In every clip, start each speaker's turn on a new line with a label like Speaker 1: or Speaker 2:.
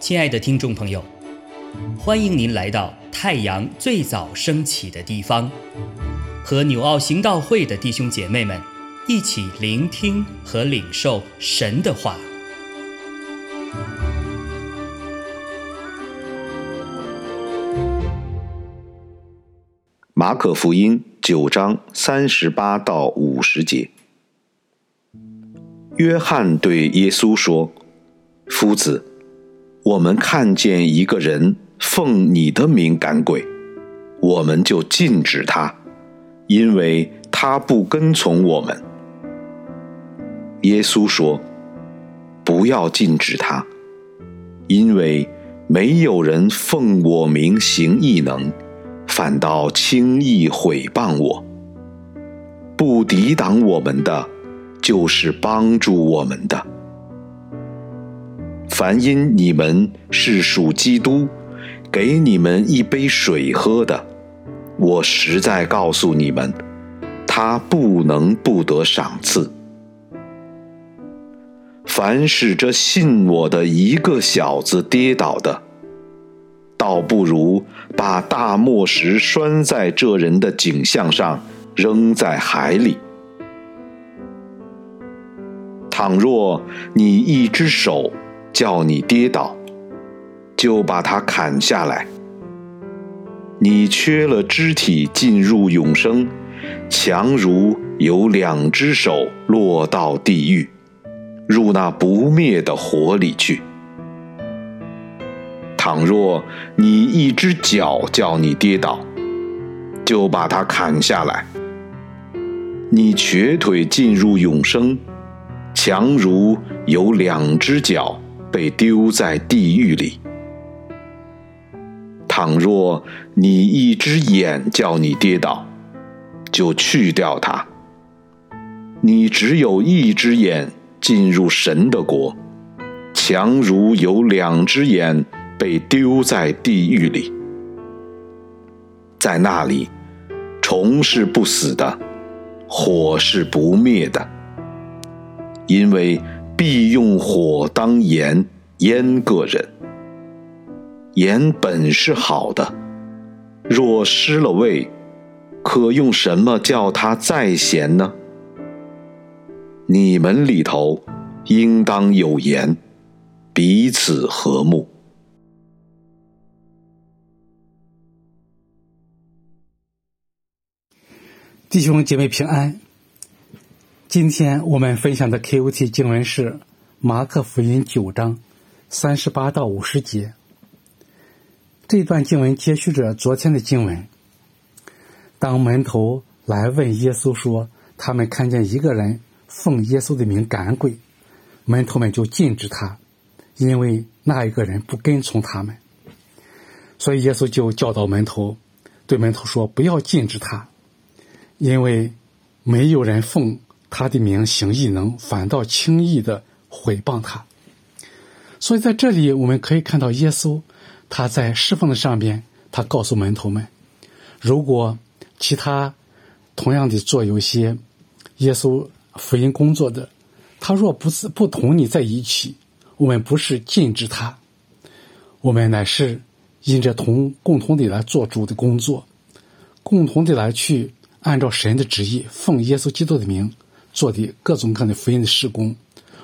Speaker 1: 亲爱的听众朋友，欢迎您来到太阳最早升起的地方，和纽奥行道会的弟兄姐妹们一起聆听和领受神的话。
Speaker 2: 马可福音九章三十八到五十节，约翰对耶稣说：“夫子。”我们看见一个人奉你的名赶鬼，我们就禁止他，因为他不跟从我们。耶稣说：“不要禁止他，因为没有人奉我名行异能，反倒轻易毁谤我。不抵挡我们的，就是帮助我们的。”凡因你们是属基督，给你们一杯水喝的，我实在告诉你们，他不能不得赏赐。凡使这信我的一个小子跌倒的，倒不如把大磨石拴在这人的颈项上，扔在海里。倘若你一只手，叫你跌倒，就把它砍下来。你缺了肢体进入永生，强如有两只手落到地狱，入那不灭的火里去。倘若你一只脚叫你跌倒，就把它砍下来。你瘸腿进入永生，强如有两只脚。被丢在地狱里。倘若你一只眼叫你跌倒，就去掉它。你只有一只眼进入神的国，强如有两只眼被丢在地狱里。在那里，虫是不死的，火是不灭的，因为。必用火当盐腌个人。盐本是好的，若失了味，可用什么叫它再咸呢？你们里头应当有盐，彼此和睦。
Speaker 3: 弟兄姐妹平安。今天我们分享的 KOT 经文是马可福音九章三十八到五十节。这段经文接续着昨天的经文。当门徒来问耶稣说，他们看见一个人奉耶稣的名赶鬼，门徒们就禁止他，因为那一个人不跟从他们。所以耶稣就教导门徒，对门徒说：“不要禁止他，因为没有人奉。”他的名行异能，反倒轻易的毁谤他。所以在这里，我们可以看到耶稣他在释放的上边，他告诉门徒们：如果其他同样的做有些耶稣福音工作的，他若不是不同你在一起，我们不是禁止他，我们乃是因着同共同的来做主的工作，共同的来去按照神的旨意，奉耶稣基督的名。做的各种各样的福音的施工，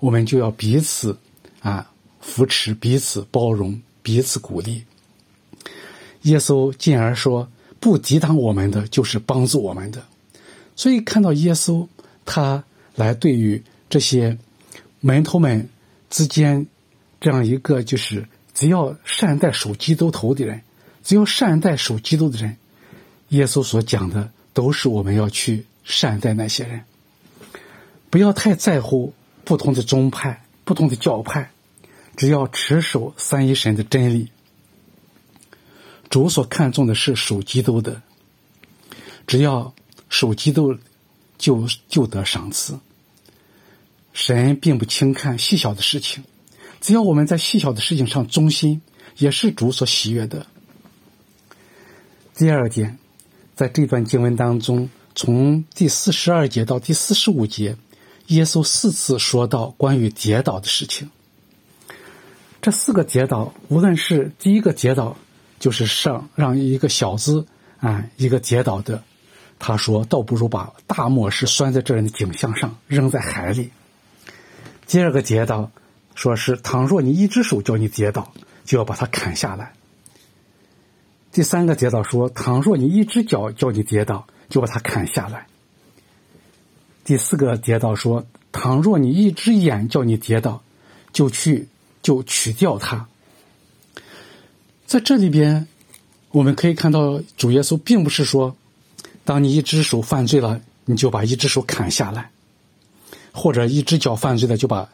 Speaker 3: 我们就要彼此啊扶持、彼此包容、彼此鼓励。耶稣进而说：“不抵挡我们的，就是帮助我们的。”所以看到耶稣他来对于这些门徒们之间这样一个，就是只要善待属基督头的人，只要善待属基督的人，耶稣所讲的都是我们要去善待那些人。不要太在乎不同的宗派、不同的教派，只要持守三一神的真理。主所看重的是属基督的，只要属基督，就就得赏赐。神并不轻看细小的事情，只要我们在细小的事情上忠心，也是主所喜悦的。第二点，在这段经文当中，从第四十二节到第四十五节。耶稣四次说到关于跌倒的事情。这四个跌倒，无论是第一个跌倒，就是上让一个小子啊一个跌倒的，他说倒不如把大漠石拴在这人的颈项上，扔在海里。第二个跌倒，说是倘若你一只手叫你跌倒，就要把它砍下来。第三个跌倒说，倘若你一只脚叫你跌倒，就把它砍下来。第四个跌倒说，倘若你一只眼叫你跌倒，就去。就取掉它。在这里边，我们可以看到主耶稣并不是说，当你一只手犯罪了，你就把一只手砍下来，或者一只脚犯罪了就把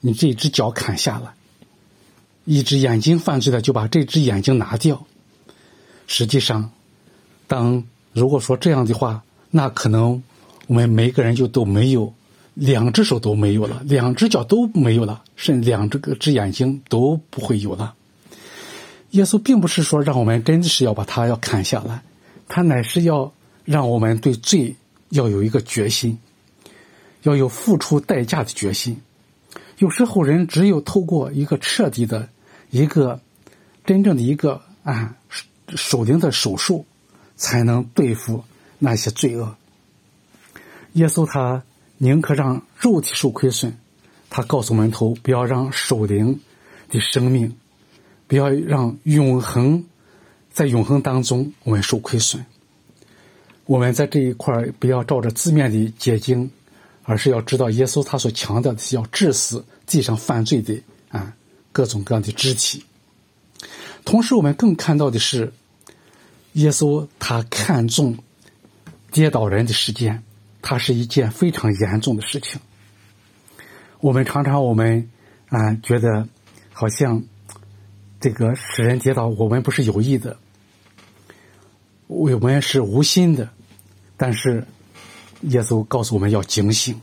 Speaker 3: 你这只脚砍下来，一只眼睛犯罪了就把这只眼睛拿掉。实际上，当如果说这样的话，那可能我们每个人就都没有。两只手都没有了，两只脚都没有了，甚至两只个只眼睛都不会有了。耶稣并不是说让我们真的是要把它要砍下来，他乃是要让我们对罪要有一个决心，要有付出代价的决心。有时候人只有透过一个彻底的、一个真正的一个啊守灵的手术，才能对付那些罪恶。耶稣他。宁可让肉体受亏损，他告诉门徒不要让守灵的生命，不要让永恒在永恒当中我们受亏损。我们在这一块不要照着字面的解经，而是要知道耶稣他所强调的是要致死地上犯罪的啊各种各样的肢体。同时，我们更看到的是，耶稣他看重跌倒人的时间。它是一件非常严重的事情。我们常常我们啊觉得好像这个使人跌倒，我们不是有意的，我们是无心的。但是耶稣告诉我们要警醒。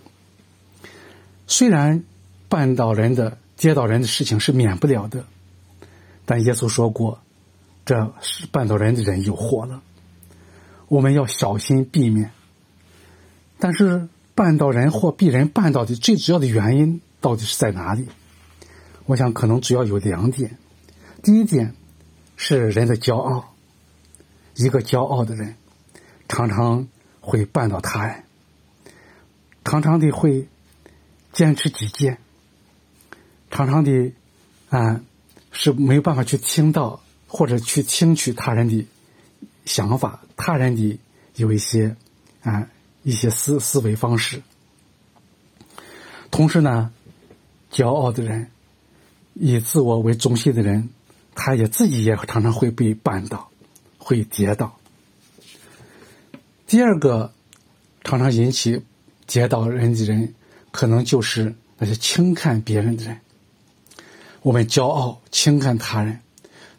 Speaker 3: 虽然绊倒人的、跌倒人的事情是免不了的，但耶稣说过，这是绊倒人的人有祸了。我们要小心避免。但是绊倒人或被人绊倒的最主要的原因到底是在哪里？我想可能主要有两点。第一点是人的骄傲，一个骄傲的人常常会绊倒他人，常常的会坚持己见，常常的啊是没有办法去听到或者去听取他人的想法，他人的有一些啊。一些思思维方式，同时呢，骄傲的人，以自我为中心的人，他也自己也常常会被绊倒，会跌倒。第二个，常常引起跌倒人的人，可能就是那些轻看别人的人。我们骄傲轻看他人，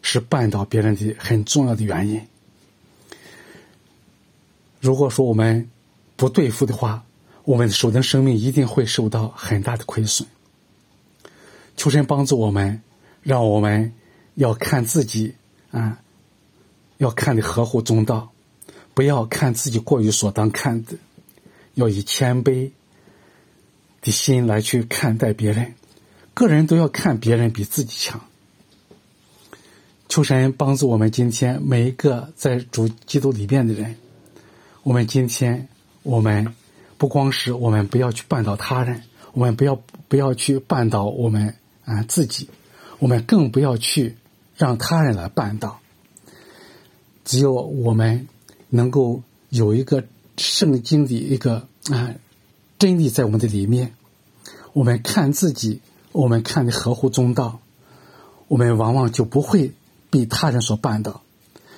Speaker 3: 是绊倒别人的很重要的原因。如果说我们，不对付的话，我们的手的生命一定会受到很大的亏损。求神帮助我们，让我们要看自己啊，要看的合乎中道，不要看自己过于所当看的，要以谦卑的心来去看待别人。个人都要看别人比自己强。求神帮助我们今天每一个在主基督里边的人，我们今天。我们不光是我们不要去绊倒他人，我们不要不要去绊倒我们啊自己，我们更不要去让他人来绊倒。只有我们能够有一个圣经的一个啊真理在我们的里面，我们看自己，我们看的合乎中道，我们往往就不会被他人所绊倒。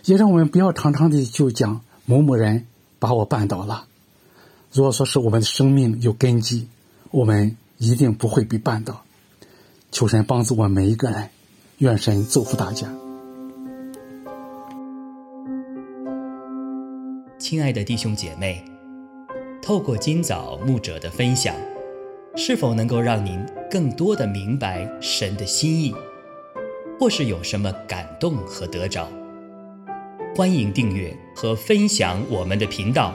Speaker 3: 也让我们不要常常的就讲某某人把我绊倒了。如果说是我们的生命有根基，我们一定不会被绊倒。求神帮助我们每一个人，愿神祝福大家。
Speaker 1: 亲爱的弟兄姐妹，透过今早牧者的分享，是否能够让您更多的明白神的心意，或是有什么感动和得着？欢迎订阅和分享我们的频道。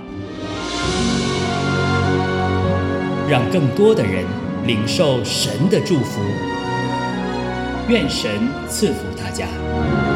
Speaker 1: 让更多的人领受神的祝福。愿神赐福大家。